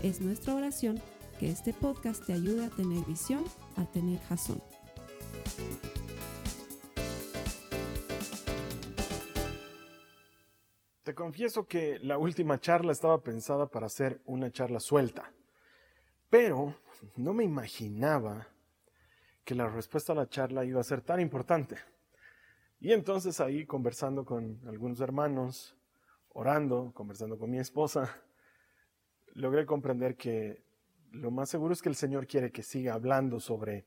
Es nuestra oración que este podcast te ayude a tener visión, a tener jazón. Te confieso que la última charla estaba pensada para ser una charla suelta, pero no me imaginaba que la respuesta a la charla iba a ser tan importante. Y entonces ahí conversando con algunos hermanos, orando, conversando con mi esposa, logré comprender que lo más seguro es que el Señor quiere que siga hablando sobre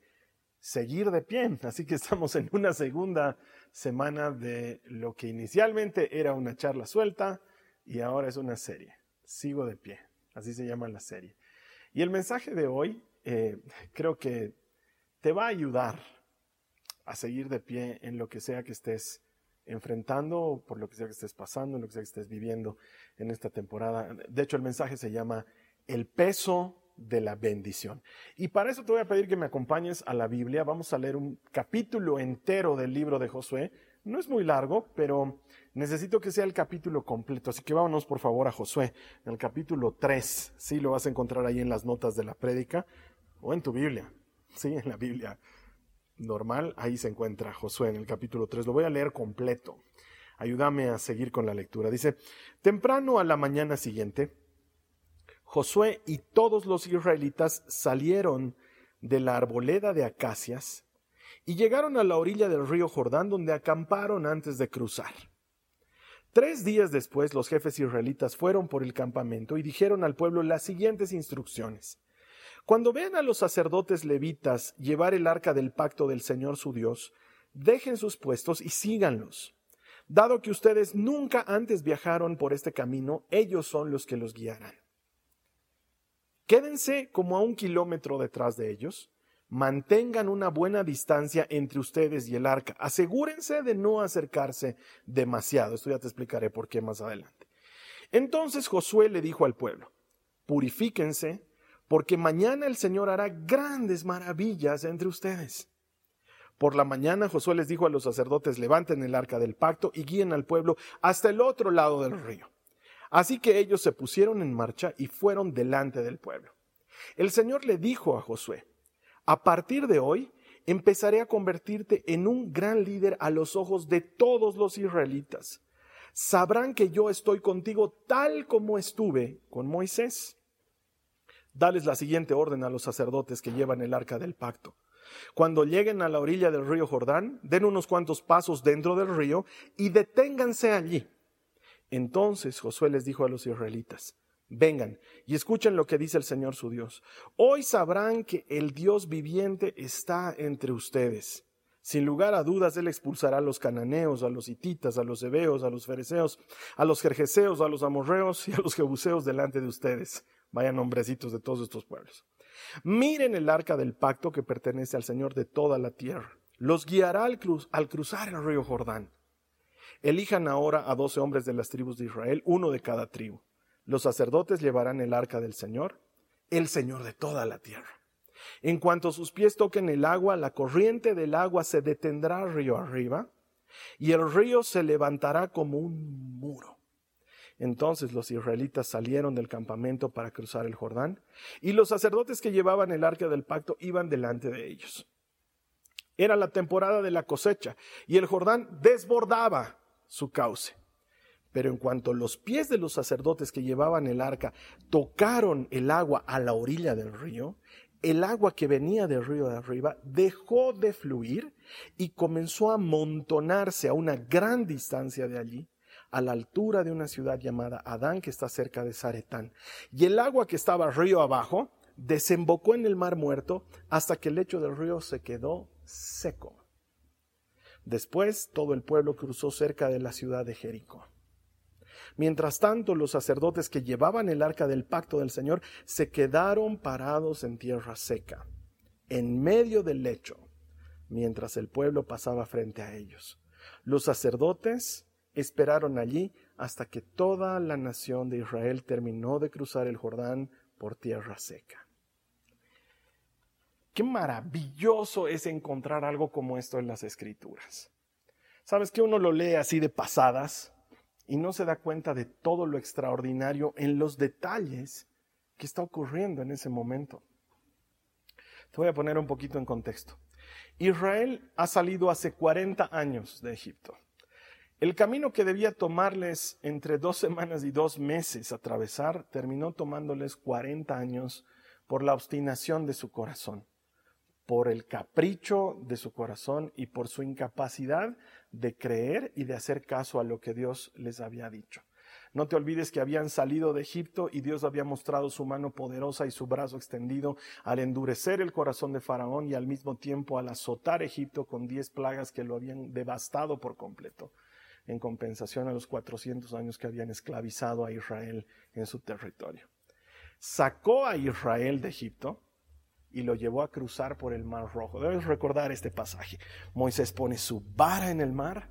seguir de pie. Así que estamos en una segunda semana de lo que inicialmente era una charla suelta y ahora es una serie. Sigo de pie. Así se llama la serie. Y el mensaje de hoy eh, creo que te va a ayudar a seguir de pie en lo que sea que estés enfrentando, por lo que sea que estés pasando, lo que sea que estés viviendo en esta temporada. De hecho, el mensaje se llama El peso de la bendición. Y para eso te voy a pedir que me acompañes a la Biblia. Vamos a leer un capítulo entero del libro de Josué. No es muy largo, pero necesito que sea el capítulo completo. Así que vámonos por favor a Josué, el capítulo 3. Sí, lo vas a encontrar ahí en las notas de la prédica o en tu Biblia. Sí, en la Biblia normal, ahí se encuentra Josué en el capítulo 3. Lo voy a leer completo. Ayúdame a seguir con la lectura. Dice, temprano a la mañana siguiente, Josué y todos los israelitas salieron de la arboleda de acacias y llegaron a la orilla del río Jordán donde acamparon antes de cruzar. Tres días después los jefes israelitas fueron por el campamento y dijeron al pueblo las siguientes instrucciones. Cuando vean a los sacerdotes levitas llevar el arca del pacto del Señor su Dios, dejen sus puestos y síganlos. Dado que ustedes nunca antes viajaron por este camino, ellos son los que los guiarán. Quédense como a un kilómetro detrás de ellos, mantengan una buena distancia entre ustedes y el arca, asegúrense de no acercarse demasiado. Esto ya te explicaré por qué más adelante. Entonces Josué le dijo al pueblo, purifíquense porque mañana el Señor hará grandes maravillas entre ustedes. Por la mañana Josué les dijo a los sacerdotes, levanten el arca del pacto y guíen al pueblo hasta el otro lado del río. Así que ellos se pusieron en marcha y fueron delante del pueblo. El Señor le dijo a Josué, a partir de hoy empezaré a convertirte en un gran líder a los ojos de todos los israelitas. Sabrán que yo estoy contigo tal como estuve con Moisés. Dales la siguiente orden a los sacerdotes que llevan el arca del pacto. Cuando lleguen a la orilla del río Jordán, den unos cuantos pasos dentro del río y deténganse allí. Entonces Josué les dijo a los israelitas, vengan y escuchen lo que dice el Señor su Dios. Hoy sabrán que el Dios viviente está entre ustedes. Sin lugar a dudas, Él expulsará a los cananeos, a los hititas, a los hebeos, a los fereceos, a los jerjeseos, a los amorreos y a los jebuseos delante de ustedes. Vayan nombrecitos de todos estos pueblos. Miren el arca del pacto que pertenece al Señor de toda la tierra. Los guiará al, al cruzar el río Jordán. Elijan ahora a doce hombres de las tribus de Israel, uno de cada tribu. Los sacerdotes llevarán el arca del Señor, el Señor de toda la tierra. En cuanto sus pies toquen el agua, la corriente del agua se detendrá río arriba, y el río se levantará como un muro. Entonces los israelitas salieron del campamento para cruzar el Jordán, y los sacerdotes que llevaban el arca del pacto iban delante de ellos. Era la temporada de la cosecha, y el Jordán desbordaba su cauce. Pero en cuanto los pies de los sacerdotes que llevaban el arca tocaron el agua a la orilla del río, el agua que venía del río de arriba dejó de fluir y comenzó a amontonarse a una gran distancia de allí a la altura de una ciudad llamada Adán que está cerca de Zaretán. Y el agua que estaba río abajo desembocó en el mar muerto hasta que el lecho del río se quedó seco. Después todo el pueblo cruzó cerca de la ciudad de Jericó. Mientras tanto, los sacerdotes que llevaban el arca del pacto del Señor se quedaron parados en tierra seca, en medio del lecho, mientras el pueblo pasaba frente a ellos. Los sacerdotes esperaron allí hasta que toda la nación de Israel terminó de cruzar el Jordán por tierra seca. Qué maravilloso es encontrar algo como esto en las escrituras. Sabes que uno lo lee así de pasadas y no se da cuenta de todo lo extraordinario en los detalles que está ocurriendo en ese momento. Te voy a poner un poquito en contexto. Israel ha salido hace 40 años de Egipto. El camino que debía tomarles entre dos semanas y dos meses atravesar terminó tomándoles 40 años por la obstinación de su corazón, por el capricho de su corazón y por su incapacidad de creer y de hacer caso a lo que Dios les había dicho. No te olvides que habían salido de Egipto y Dios había mostrado su mano poderosa y su brazo extendido al endurecer el corazón de Faraón y al mismo tiempo al azotar Egipto con diez plagas que lo habían devastado por completo en compensación a los 400 años que habían esclavizado a Israel en su territorio. Sacó a Israel de Egipto y lo llevó a cruzar por el Mar Rojo. Debes recordar este pasaje. Moisés pone su vara en el mar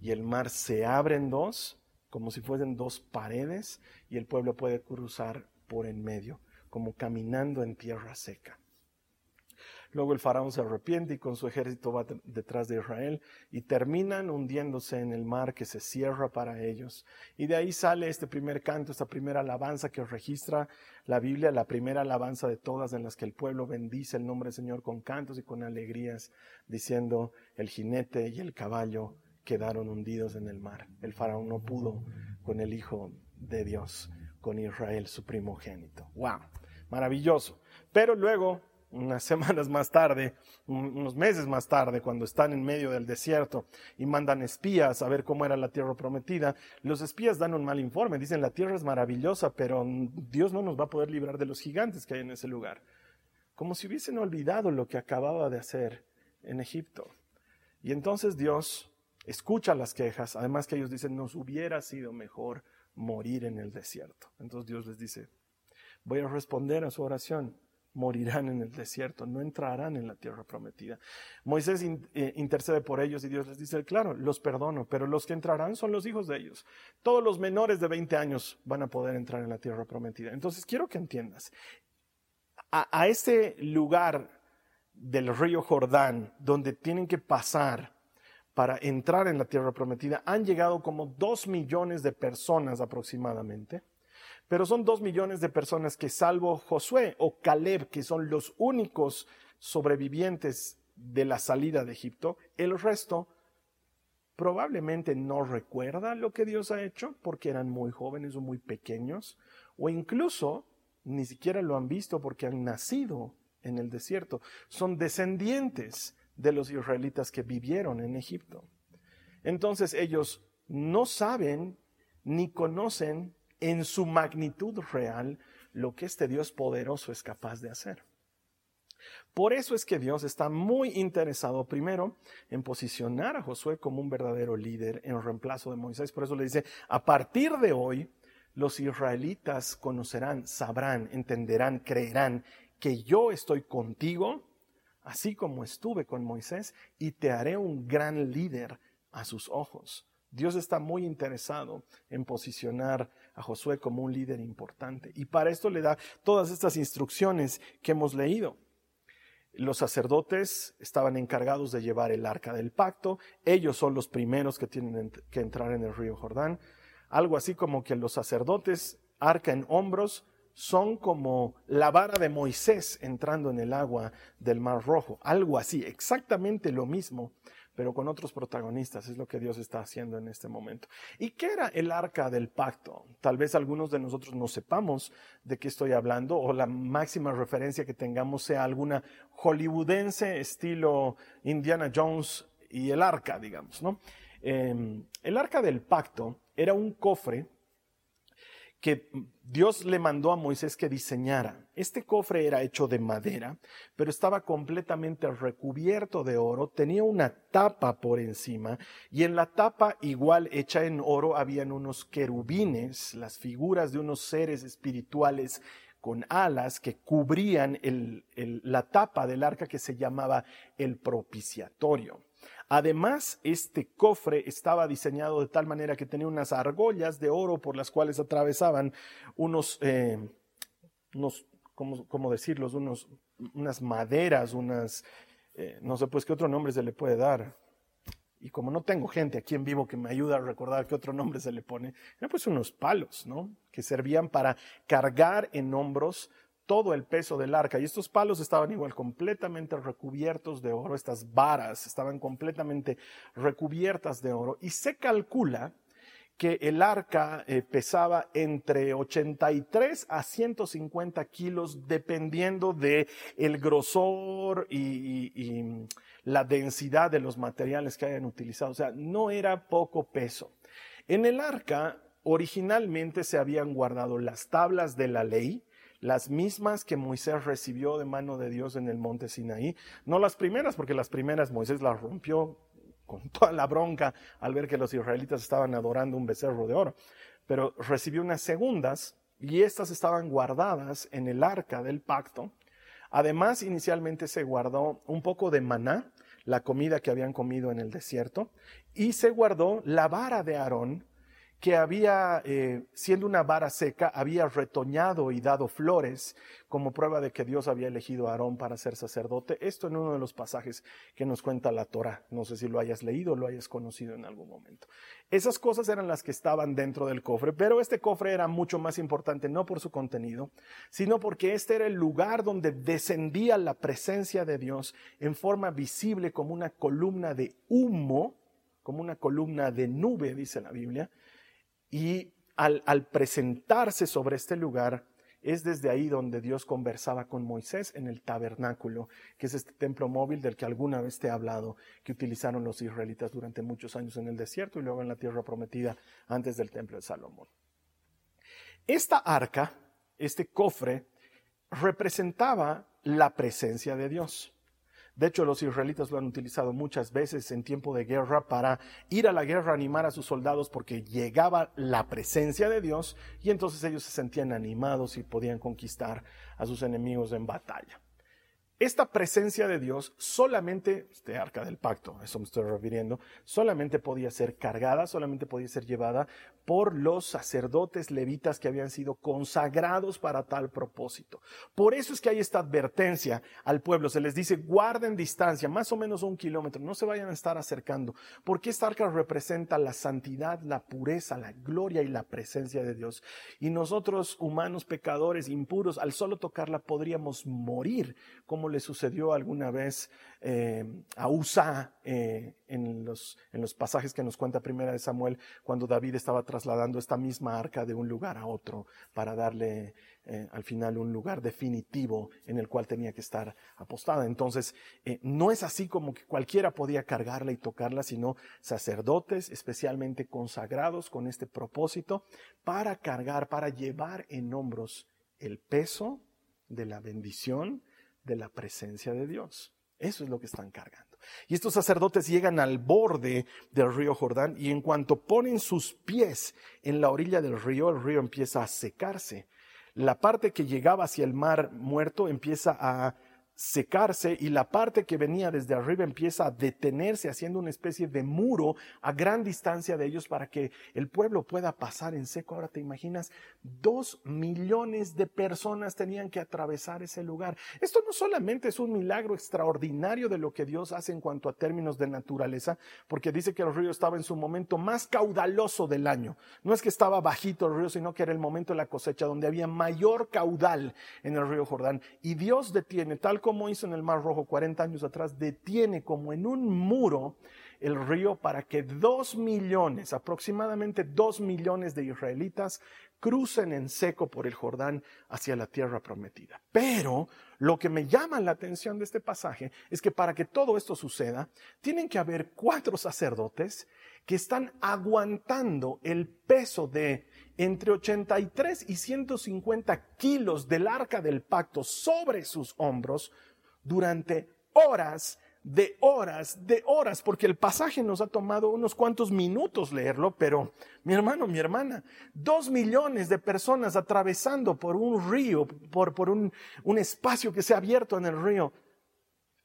y el mar se abre en dos, como si fuesen dos paredes, y el pueblo puede cruzar por en medio, como caminando en tierra seca. Luego el faraón se arrepiente y con su ejército va detrás de Israel y terminan hundiéndose en el mar que se cierra para ellos. Y de ahí sale este primer canto, esta primera alabanza que registra la Biblia, la primera alabanza de todas en las que el pueblo bendice el nombre del Señor con cantos y con alegrías, diciendo el jinete y el caballo quedaron hundidos en el mar. El faraón no pudo con el Hijo de Dios, con Israel, su primogénito. ¡Wow! Maravilloso. Pero luego unas semanas más tarde, unos meses más tarde, cuando están en medio del desierto y mandan espías a ver cómo era la tierra prometida, los espías dan un mal informe, dicen la tierra es maravillosa, pero Dios no nos va a poder librar de los gigantes que hay en ese lugar. Como si hubiesen olvidado lo que acababa de hacer en Egipto. Y entonces Dios escucha las quejas, además que ellos dicen, nos hubiera sido mejor morir en el desierto. Entonces Dios les dice, voy a responder a su oración morirán en el desierto, no entrarán en la tierra prometida. Moisés eh, intercede por ellos y Dios les dice, claro, los perdono, pero los que entrarán son los hijos de ellos. Todos los menores de 20 años van a poder entrar en la tierra prometida. Entonces quiero que entiendas, a, a este lugar del río Jordán, donde tienen que pasar para entrar en la tierra prometida, han llegado como dos millones de personas aproximadamente pero son dos millones de personas que salvo Josué o Caleb, que son los únicos sobrevivientes de la salida de Egipto, el resto probablemente no recuerda lo que Dios ha hecho porque eran muy jóvenes o muy pequeños, o incluso ni siquiera lo han visto porque han nacido en el desierto. Son descendientes de los israelitas que vivieron en Egipto. Entonces ellos no saben ni conocen en su magnitud real lo que este Dios poderoso es capaz de hacer. Por eso es que Dios está muy interesado primero en posicionar a Josué como un verdadero líder en reemplazo de Moisés. Por eso le dice, a partir de hoy, los israelitas conocerán, sabrán, entenderán, creerán que yo estoy contigo, así como estuve con Moisés, y te haré un gran líder a sus ojos. Dios está muy interesado en posicionar a Josué como un líder importante. Y para esto le da todas estas instrucciones que hemos leído. Los sacerdotes estaban encargados de llevar el arca del pacto. Ellos son los primeros que tienen que entrar en el río Jordán. Algo así como que los sacerdotes, arca en hombros, son como la vara de Moisés entrando en el agua del Mar Rojo. Algo así, exactamente lo mismo pero con otros protagonistas. Es lo que Dios está haciendo en este momento. ¿Y qué era el arca del pacto? Tal vez algunos de nosotros no sepamos de qué estoy hablando o la máxima referencia que tengamos sea alguna hollywoodense estilo Indiana Jones y el arca, digamos, ¿no? Em, el arca del pacto era un cofre que Dios le mandó a Moisés que diseñara. Este cofre era hecho de madera, pero estaba completamente recubierto de oro, tenía una tapa por encima y en la tapa igual hecha en oro habían unos querubines, las figuras de unos seres espirituales con alas que cubrían la tapa del arca que se llamaba el propiciatorio. Además, este cofre estaba diseñado de tal manera que tenía unas argollas de oro por las cuales atravesaban unos, eh, unos ¿cómo, decirlos? Unos, unas maderas, unas, eh, no sé pues qué otro nombre se le puede dar. Y como no tengo gente aquí en vivo que me ayuda a recordar qué otro nombre se le pone, eran pues unos palos, ¿no? Que servían para cargar en hombros todo el peso del arca. Y estos palos estaban igual completamente recubiertos de oro, estas varas estaban completamente recubiertas de oro. Y se calcula que el arca eh, pesaba entre 83 a 150 kilos, dependiendo de grosor y, y la densidad de los materiales que hayan utilizado. O sea, no era poco peso. En el arca originalmente se habían guardado las tablas de la ley, las mismas que Moisés recibió de mano de Dios en el monte Sinaí. No las primeras, porque las primeras Moisés las rompió con toda la bronca al ver que los israelitas estaban adorando un becerro de oro. Pero recibió unas segundas y estas estaban guardadas en el arca del pacto. Además, inicialmente se guardó un poco de maná, la comida que habían comido en el desierto, y se guardó la vara de Aarón, que había, eh, siendo una vara seca, había retoñado y dado flores como prueba de que Dios había elegido a Aarón para ser sacerdote. Esto en uno de los pasajes que nos cuenta la Torah. No sé si lo hayas leído o lo hayas conocido en algún momento. Esas cosas eran las que estaban dentro del cofre, pero este cofre era mucho más importante no por su contenido, sino porque este era el lugar donde descendía la presencia de Dios en forma visible como una columna de humo, como una columna de nube, dice la Biblia, y al, presentarse sobre este lugar, es desde ahí donde Dios conversaba con Moisés en el tabernáculo, que es este templo móvil del que alguna vez te he hablado, que utilizaron los israelitas durante muchos años en el desierto y luego en la tierra prometida antes del templo de Salomón. Esta arca, este cofre, representaba la presencia de Dios. De hecho, los israelitas lo han utilizado muchas veces en tiempo de guerra para ir a la guerra, animar a sus soldados porque llegaba la presencia de Dios y entonces ellos se sentían animados y podían conquistar a sus enemigos en batalla. Esta presencia de Dios solamente, este arca del pacto, eso me estoy refiriendo, solamente podía ser cargada, solamente podía ser llevada por los sacerdotes levitas que habían sido consagrados para tal propósito. Por eso es que hay esta advertencia al pueblo. Se les dice, guarden distancia, más o menos un kilómetro, no se vayan a estar acercando, porque esta arca representa la santidad, la pureza, la gloria y la presencia de Dios. Y nosotros, humanos pecadores, impuros, al solo tocarla podríamos morir, como le sucedió alguna vez eh, a Usa eh, en, los, en los pasajes que nos cuenta Primera de Samuel, cuando David estaba trasladando esta misma arca de un lugar a otro para darle eh, al final un lugar definitivo en el cual tenía que estar apostada. Entonces, no es así como que cualquiera podía cargarla y tocarla, sino sacerdotes especialmente consagrados con este propósito para cargar, para llevar en hombros el peso de la bendición de la presencia de Dios. Eso es lo que están cargando. Y estos sacerdotes llegan al borde del río Jordán y en cuanto ponen sus pies en la orilla del río, el río empieza a secarse. La parte que llegaba hacia el mar muerto empieza a secarse y la parte que venía desde arriba empieza a detenerse haciendo una especie de muro a gran distancia de ellos para que el pueblo pueda pasar en seco. Ahora te imaginas, dos millones de personas tenían que atravesar ese lugar. Esto no solamente es un milagro extraordinario de lo que Dios hace en cuanto a términos de naturaleza, porque dice que el río estaba en su momento más caudaloso del año. No es que estaba bajito el río, sino que era el momento de la cosecha donde había mayor caudal en el río Jordán. Y Dios detiene tal como hizo en el Mar Rojo 40 años atrás, detiene como en un muro el río para que dos millones, aproximadamente dos millones de israelitas crucen en seco por el Jordán hacia la tierra prometida. Pero lo que me llama la atención de este pasaje es que para que todo esto suceda, tienen que haber cuatro sacerdotes que están aguantando el peso de entre 83 y 150 kilos del arca del pacto sobre sus hombros durante horas de horas, de horas, porque el pasaje nos ha tomado unos cuantos minutos leerlo, pero mi hermano, mi hermana, dos millones de personas atravesando por un río, por, por un, un espacio que se ha abierto en el río,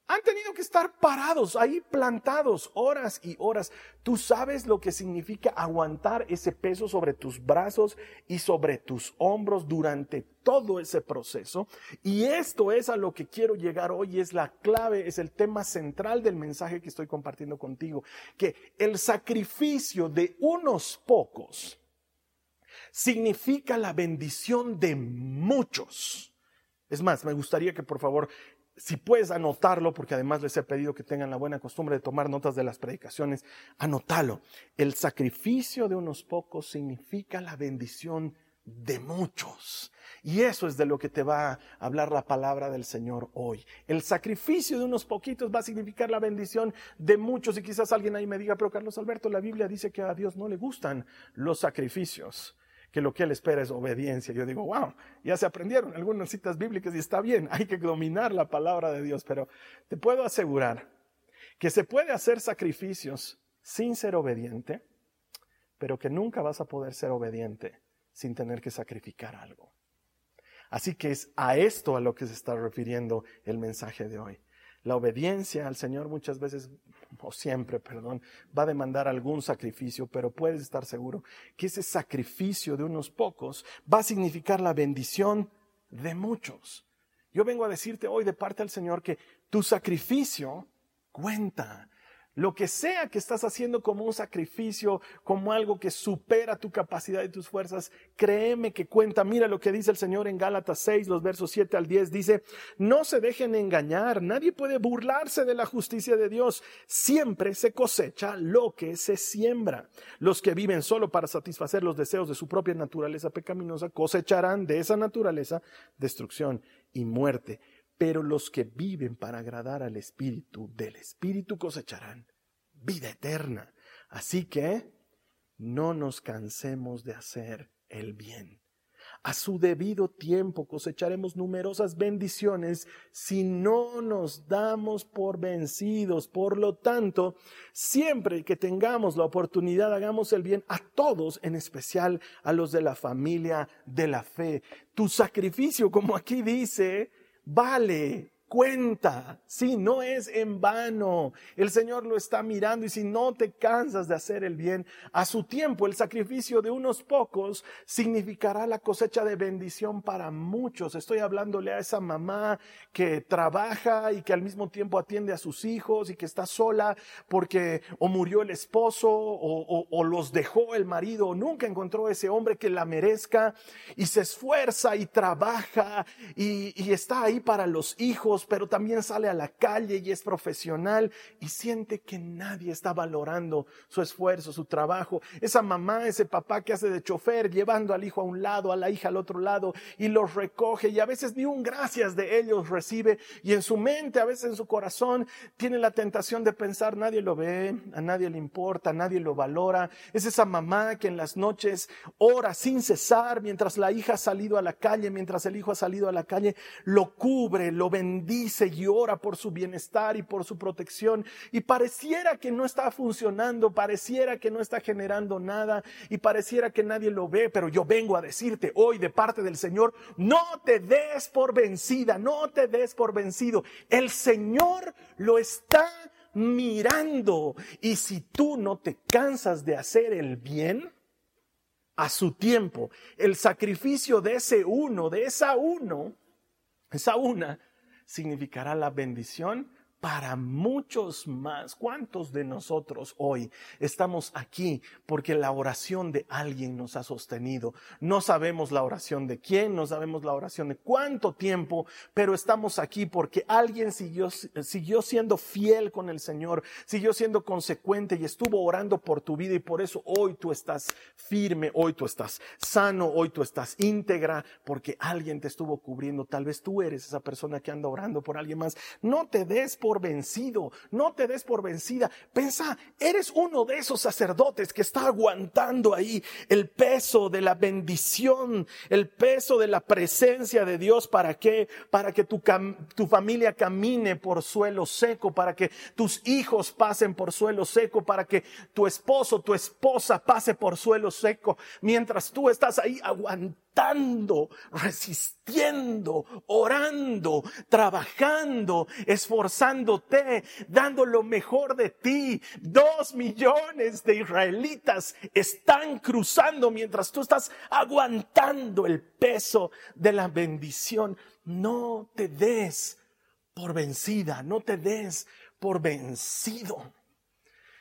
han tenido que estar parados ahí plantados horas y horas. Tú sabes lo que significa aguantar ese peso sobre tus brazos y sobre tus hombros durante todo ese proceso. Y esto es a lo que quiero llegar hoy, es la clave, es el tema central del mensaje que estoy compartiendo contigo, que el sacrificio de unos pocos significa la bendición de muchos. Es más, me gustaría que por favor si puedes anotarlo, porque además les he pedido que tengan la buena costumbre de tomar notas de las predicaciones, anótalo. El sacrificio de unos pocos significa la bendición de muchos. Y eso es de lo que te va a hablar la palabra del Señor hoy. El sacrificio de unos poquitos va a significar la bendición de muchos. Y quizás alguien ahí me diga, pero Carlos Alberto, la Biblia dice que a Dios no le gustan los sacrificios que lo que Él espera es obediencia. Yo digo, wow, ya se aprendieron algunas citas bíblicas y está bien, hay que dominar la palabra de Dios, pero te puedo asegurar que se puede hacer sacrificios sin ser obediente, pero que nunca vas a poder ser obediente sin tener que sacrificar algo. Así que es a esto a lo que se está refiriendo el mensaje de hoy. La obediencia al Señor muchas veces, o siempre, perdón, va a demandar algún sacrificio, pero puedes estar seguro que ese sacrificio de unos pocos va a significar la bendición de muchos. Yo vengo a decirte hoy de parte del Señor que tu sacrificio cuenta. Lo que sea que estás haciendo como un sacrificio, como algo que supera tu capacidad y tus fuerzas, créeme que cuenta. Mira lo que dice el Señor en Gálatas 6, los versos 7 al 10. Dice, no se dejen engañar, nadie puede burlarse de la justicia de Dios. Siempre se cosecha lo que se siembra. Los que viven solo para satisfacer los deseos de su propia naturaleza pecaminosa cosecharán de esa naturaleza destrucción y muerte pero los que viven para agradar al Espíritu, del Espíritu cosecharán vida eterna. Así que no nos cansemos de hacer el bien. A su debido tiempo cosecharemos numerosas bendiciones si no nos damos por vencidos. Por lo tanto, siempre que tengamos la oportunidad, hagamos el bien a todos, en especial a los de la familia de la fe. Tu sacrificio, como aquí dice, vale, cuenta, si no es en vano. El Señor lo está mirando y si no te cansas de hacer el bien, a su tiempo el sacrificio de unos pocos significará la cosecha de bendición para muchos. Estoy hablándole a esa mamá que trabaja y que al mismo tiempo atiende a sus hijos y que está sola porque o murió el esposo o, los dejó el marido o nunca encontró ese hombre que la merezca y se esfuerza y trabaja y está ahí para los hijos pero también sale a la calle y es profesional y siente que nadie está valorando su esfuerzo, su trabajo. Esa mamá, ese papá que hace de chofer, llevando al hijo a un lado, a la hija al otro lado y los recoge y a veces ni un gracias de ellos recibe y en su mente, a veces en su corazón, tiene la tentación de pensar, nadie lo ve, a nadie le importa, nadie lo valora. Es esa mamá que en las noches ora sin cesar mientras la hija ha salido a la calle, mientras el hijo ha salido a la calle, lo cubre, lo bendice dice y ora por su bienestar y por su protección y pareciera que no está funcionando, pareciera que no está generando nada y pareciera que nadie lo ve, pero yo vengo a decirte hoy de parte del Señor, no te des por vencida, no te des por vencido. El Señor lo está mirando y si tú no te cansas de hacer el bien, a su tiempo, el sacrificio de ese uno, de esa uno, esa una, significará la bendición para muchos más. ¿Cuántos de nosotros hoy estamos aquí porque la oración de alguien nos ha sostenido? No sabemos la oración de quién, no sabemos la oración de cuánto tiempo, pero estamos aquí porque alguien siguió, siguió siendo fiel con el Señor, siguió siendo consecuente y estuvo orando por tu vida y por eso hoy tú estás firme, hoy tú estás sano, hoy tú estás íntegra porque alguien te estuvo cubriendo. Tal vez tú eres esa persona que anda orando por alguien más. No te des por vencido, no te des por vencida. Pensa, eres uno de esos sacerdotes que está aguantando ahí el peso de la bendición, el peso de la presencia de Dios. ¿Para qué? Para que tu, tu familia camine por suelo seco, para que tus hijos pasen por suelo seco, para que tu esposo, tu esposa pase por suelo seco, mientras tú estás ahí aguantando, resistiendo, orando, trabajando, esforzándote, dando lo mejor de ti. Dos millones de israelitas están cruzando mientras tú estás aguantando el peso de la bendición. No te des por vencida, no te des por vencido.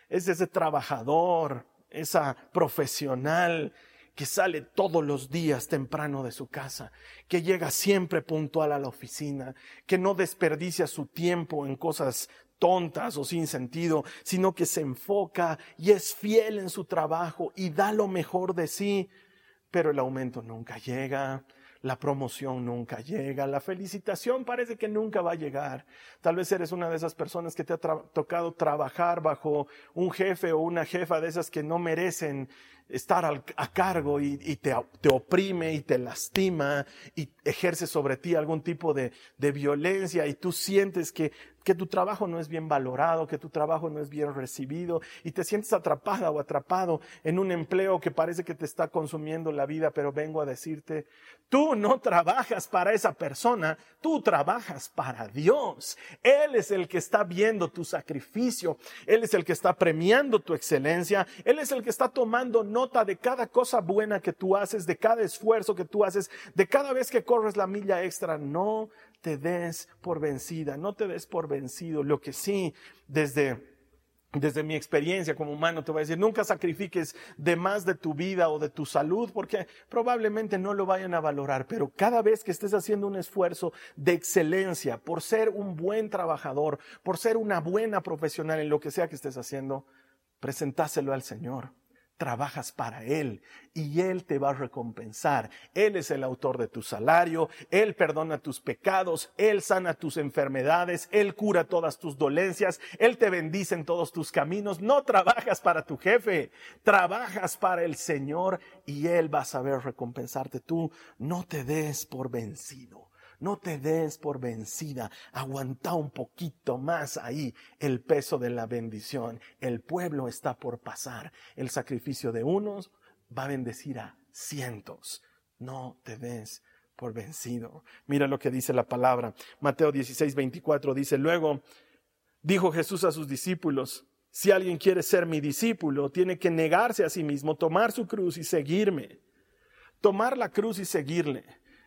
Es ese trabajador, esa profesional que sale todos los días temprano de su casa, que llega siempre puntual a la oficina, que no desperdicia su tiempo en cosas tontas o sin sentido, sino que se enfoca y es fiel en su trabajo y da lo mejor de sí, pero el aumento nunca llega, la promoción nunca llega, la felicitación parece que nunca va a llegar. Tal vez eres una de esas personas que te ha tocado trabajar bajo un jefe o una jefa de esas que no merecen estar a cargo y, te, te, oprime y te lastima y ejerce sobre ti algún tipo de, de violencia y tú sientes que que tu trabajo no es bien valorado, que tu trabajo no es bien recibido y te sientes atrapada o atrapado en un empleo que parece que te está consumiendo la vida, pero vengo a decirte, tú no trabajas para esa persona, tú trabajas para Dios. Él es el que está viendo tu sacrificio, Él es el que está premiando tu excelencia, Él es el que está tomando nota de cada cosa buena que tú haces, de cada esfuerzo que tú haces, de cada vez que corres la milla extra. No te des por vencida, no te des por vencido. Lo que sí, desde desde mi experiencia como humano te voy a decir, nunca sacrifiques de más de tu vida o de tu salud porque probablemente no lo vayan a valorar, pero cada vez que estés haciendo un esfuerzo de excelencia por ser un buen trabajador, por ser una buena profesional en lo que sea que estés haciendo, presentáselo al Señor trabajas para Él y Él te va a recompensar. Él es el autor de tu salario, Él perdona tus pecados, Él sana tus enfermedades, Él cura todas tus dolencias, Él te bendice en todos tus caminos. No trabajas para tu jefe, trabajas para el Señor y Él va a saber recompensarte. Tú no te des por vencido. No te des por vencida. Aguanta un poquito más ahí el peso de la bendición. El pueblo está por pasar. El sacrificio de unos va a bendecir a cientos. No te des por vencido. Mira lo que dice la palabra. Mateo 16, 24 dice, luego dijo Jesús a sus discípulos, si alguien quiere ser mi discípulo, tiene que negarse a sí mismo, tomar su cruz y seguirme. Tomar la cruz y seguirle.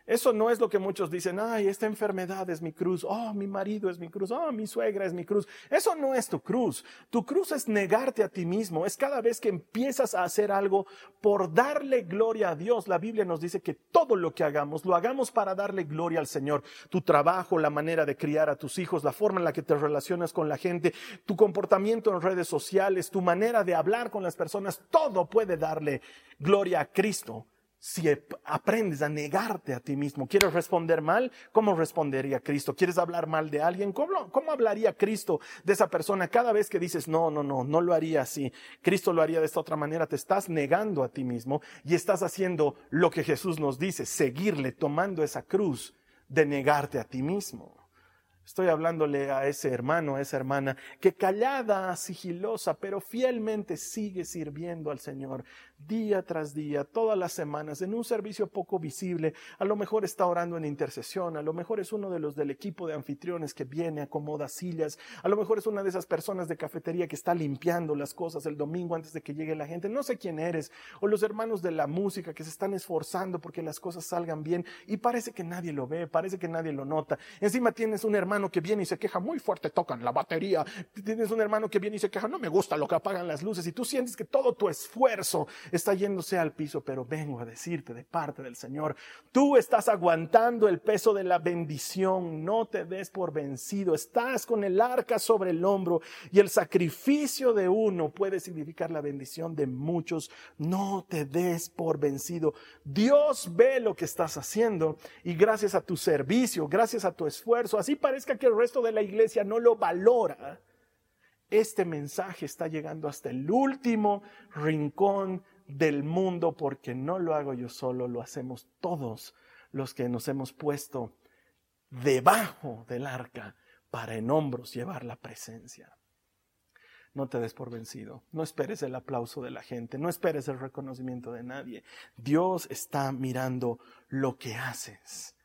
Eso no es lo que muchos dicen, ay, esta enfermedad es mi cruz, oh, mi marido es mi cruz, oh, mi suegra es mi cruz. Eso no es tu cruz. Tu cruz es negarte a ti mismo. Es cada vez que empiezas a hacer algo por darle gloria a Dios. La Biblia nos dice que todo lo que hagamos, lo hagamos para darle gloria al Señor. Tu trabajo, la manera de criar a tus hijos, la forma en la que te relacionas con la gente, tu comportamiento en redes sociales, tu manera de hablar con las personas, todo puede darle gloria a Cristo si aprendes a negarte a ti mismo, ¿quieres responder mal? ¿Cómo respondería Cristo? ¿Quieres hablar mal de alguien? ¿Cómo, ¿Cómo, hablaría Cristo de esa persona cada vez que dices, no, no, no, no lo haría así? Cristo lo haría de esta otra manera. Te estás negando a ti mismo y estás haciendo lo que Jesús nos dice, seguirle, tomando esa cruz de negarte a ti mismo. Estoy hablándole a ese hermano, a esa hermana, que callada, sigilosa, pero fielmente sigue sirviendo al Señor día tras día, todas las semanas, en un servicio poco visible. A lo mejor está orando en intercesión, a lo mejor es uno de los del equipo de anfitriones que viene, acomoda sillas, a lo mejor es una de esas personas de cafetería que está limpiando las cosas el domingo antes de que llegue la gente. No sé quién eres, o los hermanos de la música que se están esforzando porque las cosas salgan bien y parece que nadie lo ve, parece que nadie lo nota. Encima tienes un hermano que viene y se queja muy fuerte, tocan la batería. Tienes un hermano que viene y se queja, no me gusta lo que apagan las luces. Y tú sientes que todo tu esfuerzo está yéndose al piso, pero vengo a decirte de parte del Señor, tú estás aguantando el peso de la bendición. No te des por vencido. Estás con el arca sobre el hombro y el sacrificio de uno puede significar la bendición de muchos. No te des por vencido. Dios ve lo que estás haciendo y gracias a tu servicio, gracias a tu esfuerzo, así parezca que el resto de la iglesia no lo valora, este mensaje está llegando hasta el último rincón del mundo porque no lo hago yo solo, lo hacemos todos los que nos hemos puesto debajo del arca para en hombros llevar la presencia. No te des por vencido, no esperes el aplauso de la gente, no esperes el reconocimiento de nadie. Dios está mirando lo que haces.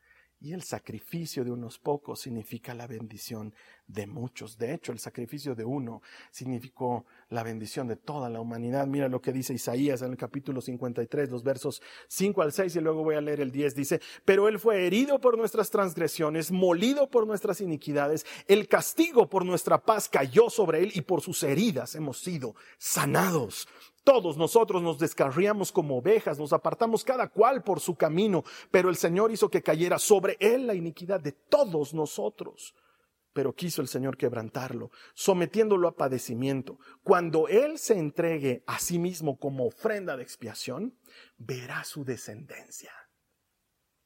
Y el sacrificio de unos pocos significa la bendición de muchos. De hecho, el sacrificio de uno significó la bendición de toda la humanidad. Mira lo que dice Isaías en el capítulo 53, los versos 5 al 6 y luego voy a leer el 10. Dice, pero él fue herido por nuestras transgresiones, molido por nuestras iniquidades, el castigo por nuestra paz cayó sobre él y por sus heridas hemos sido sanados. Todos nosotros nos descarriamos como ovejas, nos apartamos cada cual por su camino, pero el Señor hizo que cayera sobre él la iniquidad de todos nosotros. Pero quiso el Señor quebrantarlo, sometiéndolo a padecimiento. Cuando Él se entregue a sí mismo como ofrenda de expiación, verá su descendencia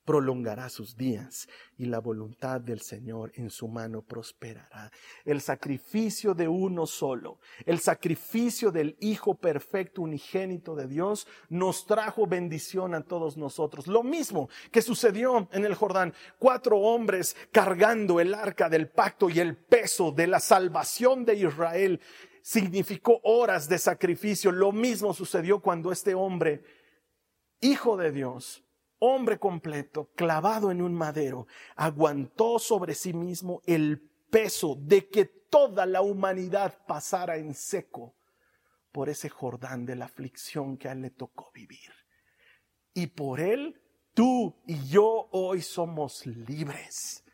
prolongará sus días y la voluntad del Señor en su mano prosperará. El sacrificio de uno solo, el sacrificio del Hijo perfecto unigénito de Dios, nos trajo bendición a todos nosotros. Lo mismo que sucedió en el Jordán, cuatro hombres cargando el arca del pacto y el peso de la salvación de Israel significó horas de sacrificio. Lo mismo sucedió cuando este hombre, hijo de Dios, hombre completo, clavado en un madero, aguantó sobre sí mismo el peso de que toda la humanidad pasara en seco por ese Jordán de la aflicción que a él le tocó vivir. Y por él, tú y yo hoy somos libres.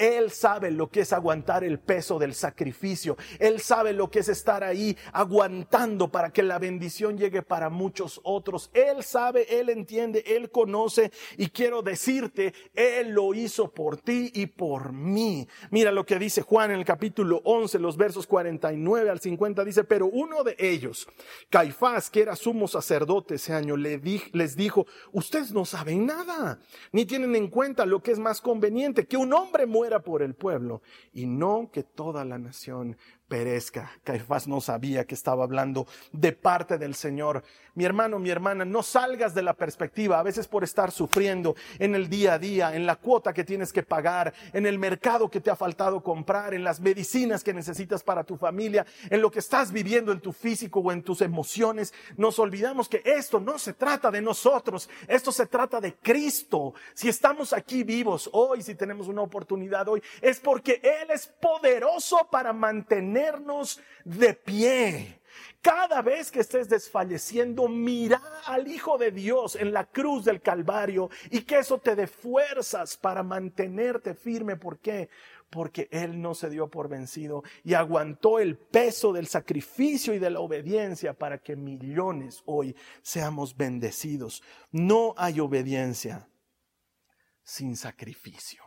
Él sabe lo que es aguantar el peso del sacrificio. Él sabe lo que es estar ahí aguantando para que la bendición llegue para muchos otros. Él sabe, Él entiende, Él conoce y quiero decirte, Él lo hizo por ti y por mí. Mira lo que dice Juan en el capítulo 11, los versos 49 al 50, dice, pero uno de ellos, Caifás, que era sumo sacerdote ese año, les dijo, ustedes no saben nada, ni tienen en cuenta lo que es más conveniente, que un hombre muera por el pueblo y no que toda la nación perezca. Caifás no sabía que estaba hablando de parte del Señor. Mi hermano, mi hermana, no salgas de la perspectiva, a veces por estar sufriendo en el día a día, en la cuota que tienes que pagar, en el mercado que te ha faltado comprar, en las medicinas que necesitas para tu familia, en lo que estás viviendo en tu físico o en tus emociones. Nos olvidamos que esto no se trata de nosotros, esto se trata de Cristo. Si estamos aquí vivos hoy, si tenemos una oportunidad hoy, es porque Él es poderoso para mantener de pie. Cada vez que estés desfalleciendo, mira al Hijo de Dios en la cruz del Calvario y que eso te dé fuerzas para mantenerte firme. ¿Por qué? Porque Él no se dio por vencido y aguantó el peso del sacrificio y de la obediencia para que millones hoy seamos bendecidos. No hay obediencia sin sacrificio.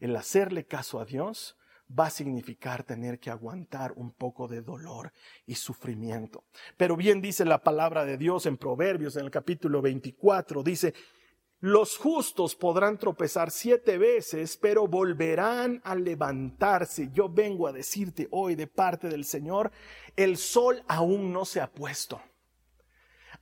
El hacerle caso a Dios va a significar tener que aguantar un poco de dolor y sufrimiento. Pero bien dice la palabra de Dios en Proverbios, en el capítulo 24, dice, los justos podrán tropezar siete veces, pero volverán a levantarse. Yo vengo a decirte hoy de parte del Señor, el sol aún no se ha puesto.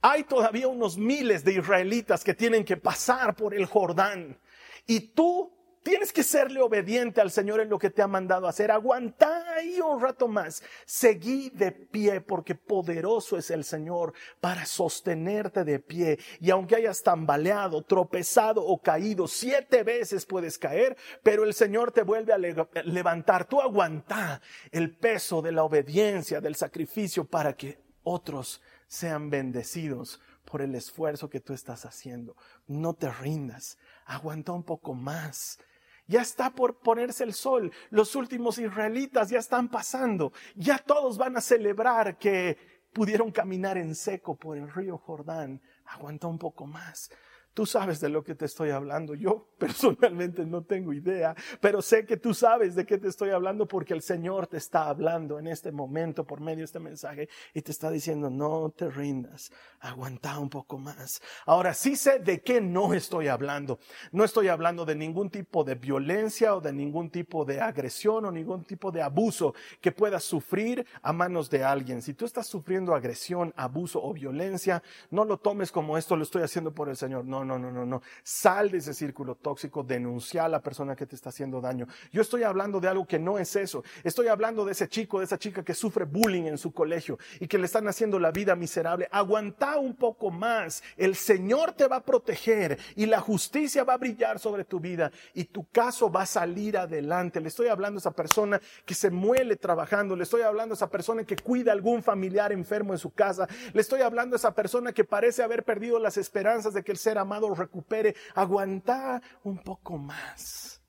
Hay todavía unos miles de israelitas que tienen que pasar por el Jordán. Y tú Tienes que serle obediente al Señor en lo que te ha mandado hacer. Aguanta ahí un rato más. Seguí de pie porque poderoso es el Señor para sostenerte de pie. Y aunque hayas tambaleado, tropezado o caído, siete veces puedes caer, pero el Señor te vuelve a levantar. Tú aguanta el peso de la obediencia, del sacrificio para que otros sean bendecidos por el esfuerzo que tú estás haciendo. No te rindas. Aguanta un poco más. Ya está por ponerse el sol. Los últimos israelitas ya están pasando. Ya todos van a celebrar que pudieron caminar en seco por el río Jordán. Aguanta un poco más. Tú sabes de lo que te estoy hablando. Yo personalmente no tengo idea, pero sé que tú sabes de qué te estoy hablando porque el Señor te está hablando en este momento por medio de este mensaje y te está diciendo, no te rindas, aguanta un poco más. Ahora sí sé de qué no estoy hablando. No estoy hablando de ningún tipo de violencia o de ningún tipo de agresión o ningún tipo de abuso que puedas sufrir a manos de alguien. Si tú estás sufriendo agresión, abuso o violencia, no lo tomes como esto lo estoy haciendo por el Señor. No, no, no, no, no. Sal de ese círculo tóxico, denuncia a la persona que te está haciendo daño. Yo estoy hablando de algo que no es eso. Estoy hablando de ese chico, de esa chica que sufre bullying en su colegio y que le están haciendo la vida miserable. Aguanta un poco más. El Señor te va a proteger y la justicia va a brillar sobre tu vida y tu caso va a salir adelante. Le estoy hablando a esa persona que se muele trabajando. Le estoy hablando a esa persona que cuida a algún familiar enfermo en su casa. Le estoy hablando a esa persona que parece haber perdido las esperanzas de que el ser amado amado recupere. Aguanta un poco más.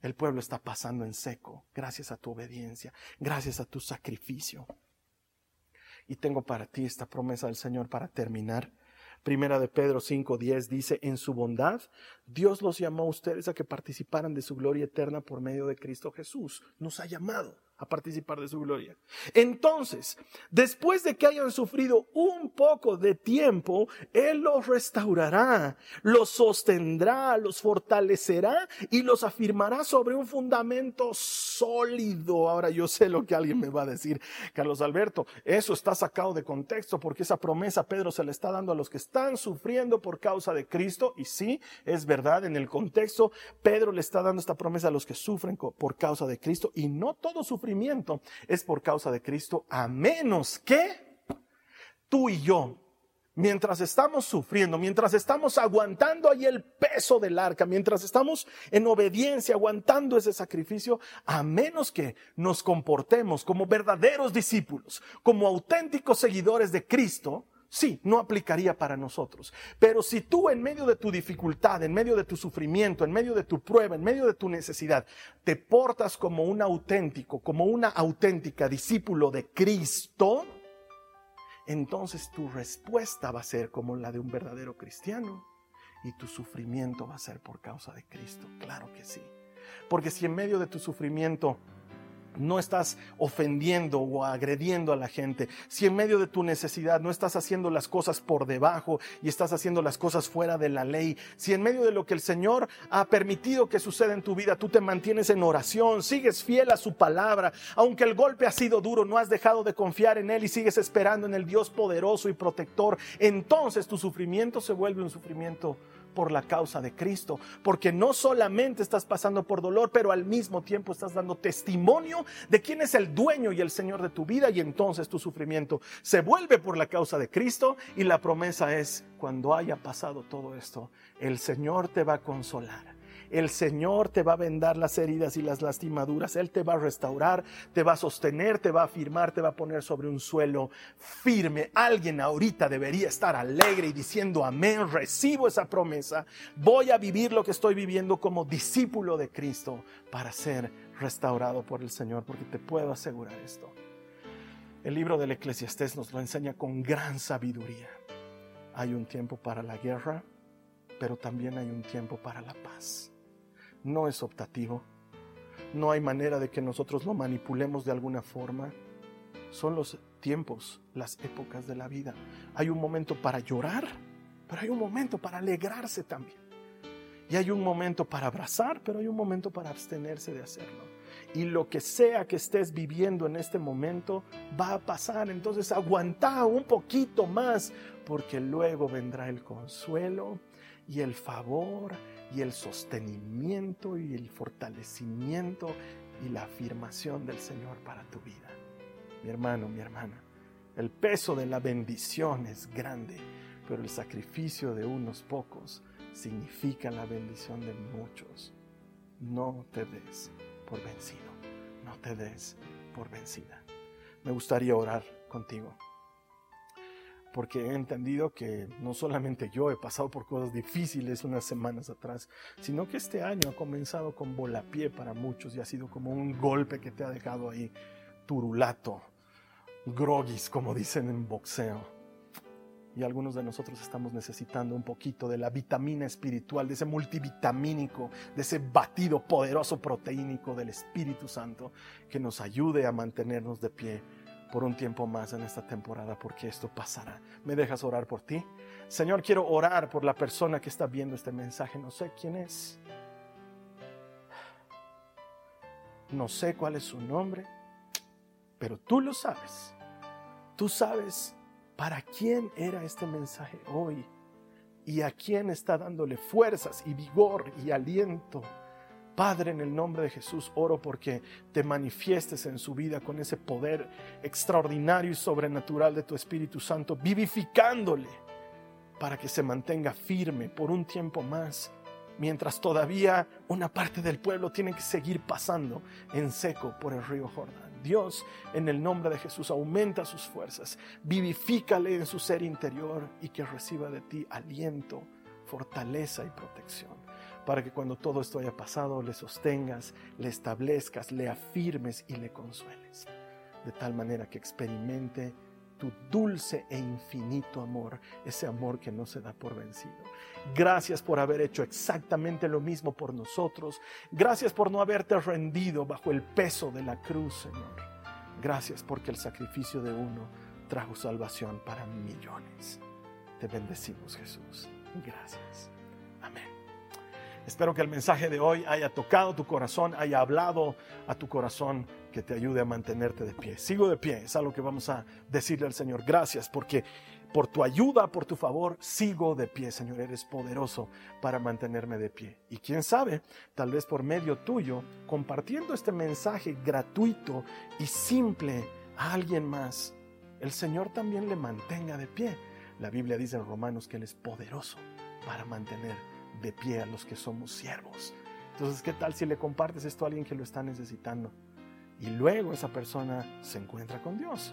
El pueblo está pasando en seco gracias a tu obediencia, gracias a tu sacrificio. Y tengo para ti esta promesa del Señor para terminar. Primera de Pedro 5:10 dice, en su bondad, Dios los llamó a ustedes a que participaran de su gloria eterna por medio de Cristo Jesús. Nos ha llamado a participar de su gloria. Entonces, después de que hayan sufrido un poco de tiempo, Él los restaurará, los sostendrá, los fortalecerá y los afirmará sobre un fundamento sólido. Ahora yo sé lo que alguien me va a decir, Carlos Alberto, eso está sacado de contexto porque esa promesa Pedro se le está dando a los que están sufriendo por causa de Cristo. Y sí, es verdad, en el contexto, Pedro le está dando esta promesa a los que sufren por causa de Cristo y no todo es por causa de Cristo, a menos que tú y yo, mientras estamos sufriendo, mientras estamos aguantando ahí el peso del arca, mientras estamos en obediencia, aguantando ese sacrificio, a menos que nos comportemos como verdaderos discípulos, como auténticos seguidores de Cristo, Sí, no aplicaría para nosotros. Pero si tú en medio de tu dificultad, en medio de tu sufrimiento, en medio de tu prueba, en medio de tu necesidad, te portas como un auténtico, como una auténtica discípulo de Cristo, entonces tu respuesta va a ser como la de un verdadero cristiano y tu sufrimiento va a ser por causa de Cristo. Claro que sí. Porque si en medio de tu sufrimiento no estás ofendiendo o agrediendo a la gente, si en medio de tu necesidad no estás haciendo las cosas por debajo y estás haciendo las cosas fuera de la ley, si en medio de lo que el Señor ha permitido que suceda en tu vida, tú te mantienes en oración, sigues fiel a su palabra, aunque el golpe ha sido duro, no has dejado de confiar en Él y sigues esperando en el Dios poderoso y protector, entonces tu sufrimiento se vuelve un sufrimiento por la causa de Cristo, porque no solamente estás pasando por dolor, pero al mismo tiempo estás dando testimonio de quién es el dueño y el Señor de tu vida y entonces tu sufrimiento se vuelve por la causa de Cristo y la promesa es, cuando haya pasado todo esto, el Señor te va a consolar el Señor te va a vendar las heridas y las lastimaduras. Él te va a restaurar, te va a sostener, te va a afirmar, te va a poner sobre un suelo firme. Alguien ahorita debería estar alegre y diciendo, amén, recibo esa promesa. Voy a vivir lo que estoy viviendo como discípulo de Cristo para ser restaurado por el Señor, porque te puedo asegurar esto. El libro del Eclesiastés nos lo enseña con gran sabiduría. Hay un tiempo para la guerra, pero también hay un tiempo para la paz no es optativo. No hay manera de que nosotros lo manipulemos de alguna forma. Son los tiempos, las épocas de la vida. Hay un momento para llorar, pero hay un momento para alegrarse también. Y hay un momento para abrazar, pero hay un momento para abstenerse de hacerlo. Y lo que sea que estés viviendo en este momento va a pasar. Entonces aguanta un poquito más, porque luego vendrá el consuelo y el favor y el sostenimiento y el fortalecimiento y la afirmación del Señor para tu vida. Mi hermano, mi hermana, el peso de la bendición es grande, pero el sacrificio de unos pocos significa la bendición de muchos. No te des por vencido, no te des por vencida. Me gustaría orar contigo porque he entendido que no solamente yo he pasado por cosas difíciles unas semanas atrás, sino que este año ha comenzado con volapié para muchos y ha sido como un golpe que te ha dejado ahí turulato, groguis, como dicen en boxeo. Y algunos de nosotros estamos necesitando un poquito de la vitamina espiritual, de ese multivitamínico, de ese batido poderoso proteínico del Espíritu Santo que nos ayude a mantenernos de pie por un tiempo más en esta temporada, porque esto pasará. ¿Me dejas orar por ti? Señor, quiero orar por la persona que está viendo este mensaje. No sé quién es. No sé cuál es su nombre, pero tú lo sabes. Tú sabes para quién era este mensaje hoy y a quién está dándole fuerzas y vigor y aliento Padre, en el nombre de Jesús, oro porque te manifiestes en su vida con ese poder extraordinario y sobrenatural de tu Espíritu Santo, vivificándole para que se mantenga firme por un tiempo más, mientras todavía una parte del pueblo tiene que seguir pasando en seco por el río Jordán. Dios, en el nombre de Jesús, aumenta sus fuerzas, vivifícale en su ser interior y que reciba de ti aliento, fortaleza y protección para que cuando todo esto haya pasado le sostengas, le establezcas, le afirmes y le consueles, de tal manera que experimente tu dulce e infinito amor, ese amor que no se da por vencido. Gracias por haber hecho exactamente lo mismo por nosotros. Gracias por no haberte rendido bajo el peso de la cruz, Señor. Gracias porque el sacrificio de uno trajo salvación para millones. Te bendecimos, Jesús. Gracias. Espero que el mensaje de hoy haya tocado tu corazón, haya hablado a tu corazón, que te ayude a mantenerte de pie. Sigo de pie, es algo que vamos a decirle al Señor. Gracias porque por tu ayuda, por tu favor, sigo de pie, Señor. Eres poderoso para mantenerme de pie. Y quién sabe, tal vez por medio tuyo, compartiendo este mensaje gratuito y simple a alguien más, el Señor también le mantenga de pie. La Biblia dice en Romanos que Él es poderoso para mantener de pie a los que somos siervos. Entonces, ¿qué tal si le compartes esto a alguien que lo está necesitando? Y luego esa persona se encuentra con Dios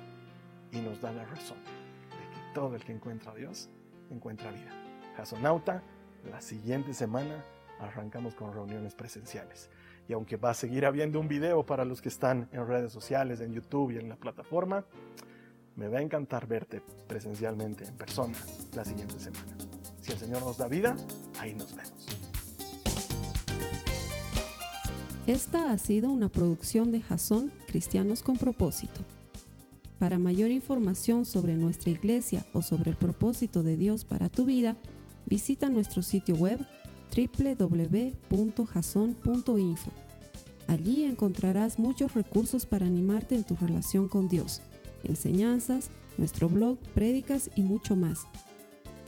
y nos da la razón de que todo el que encuentra a Dios encuentra vida. Jasonauta, la siguiente semana arrancamos con reuniones presenciales. Y aunque va a seguir habiendo un video para los que están en redes sociales, en YouTube y en la plataforma, me va a encantar verte presencialmente en persona la siguiente semana. Si el Señor nos da vida, ahí nos vemos. Esta ha sido una producción de Jason Cristianos con Propósito. Para mayor información sobre nuestra iglesia o sobre el propósito de Dios para tu vida, visita nuestro sitio web www.jason.info. Allí encontrarás muchos recursos para animarte en tu relación con Dios, enseñanzas, nuestro blog, prédicas y mucho más.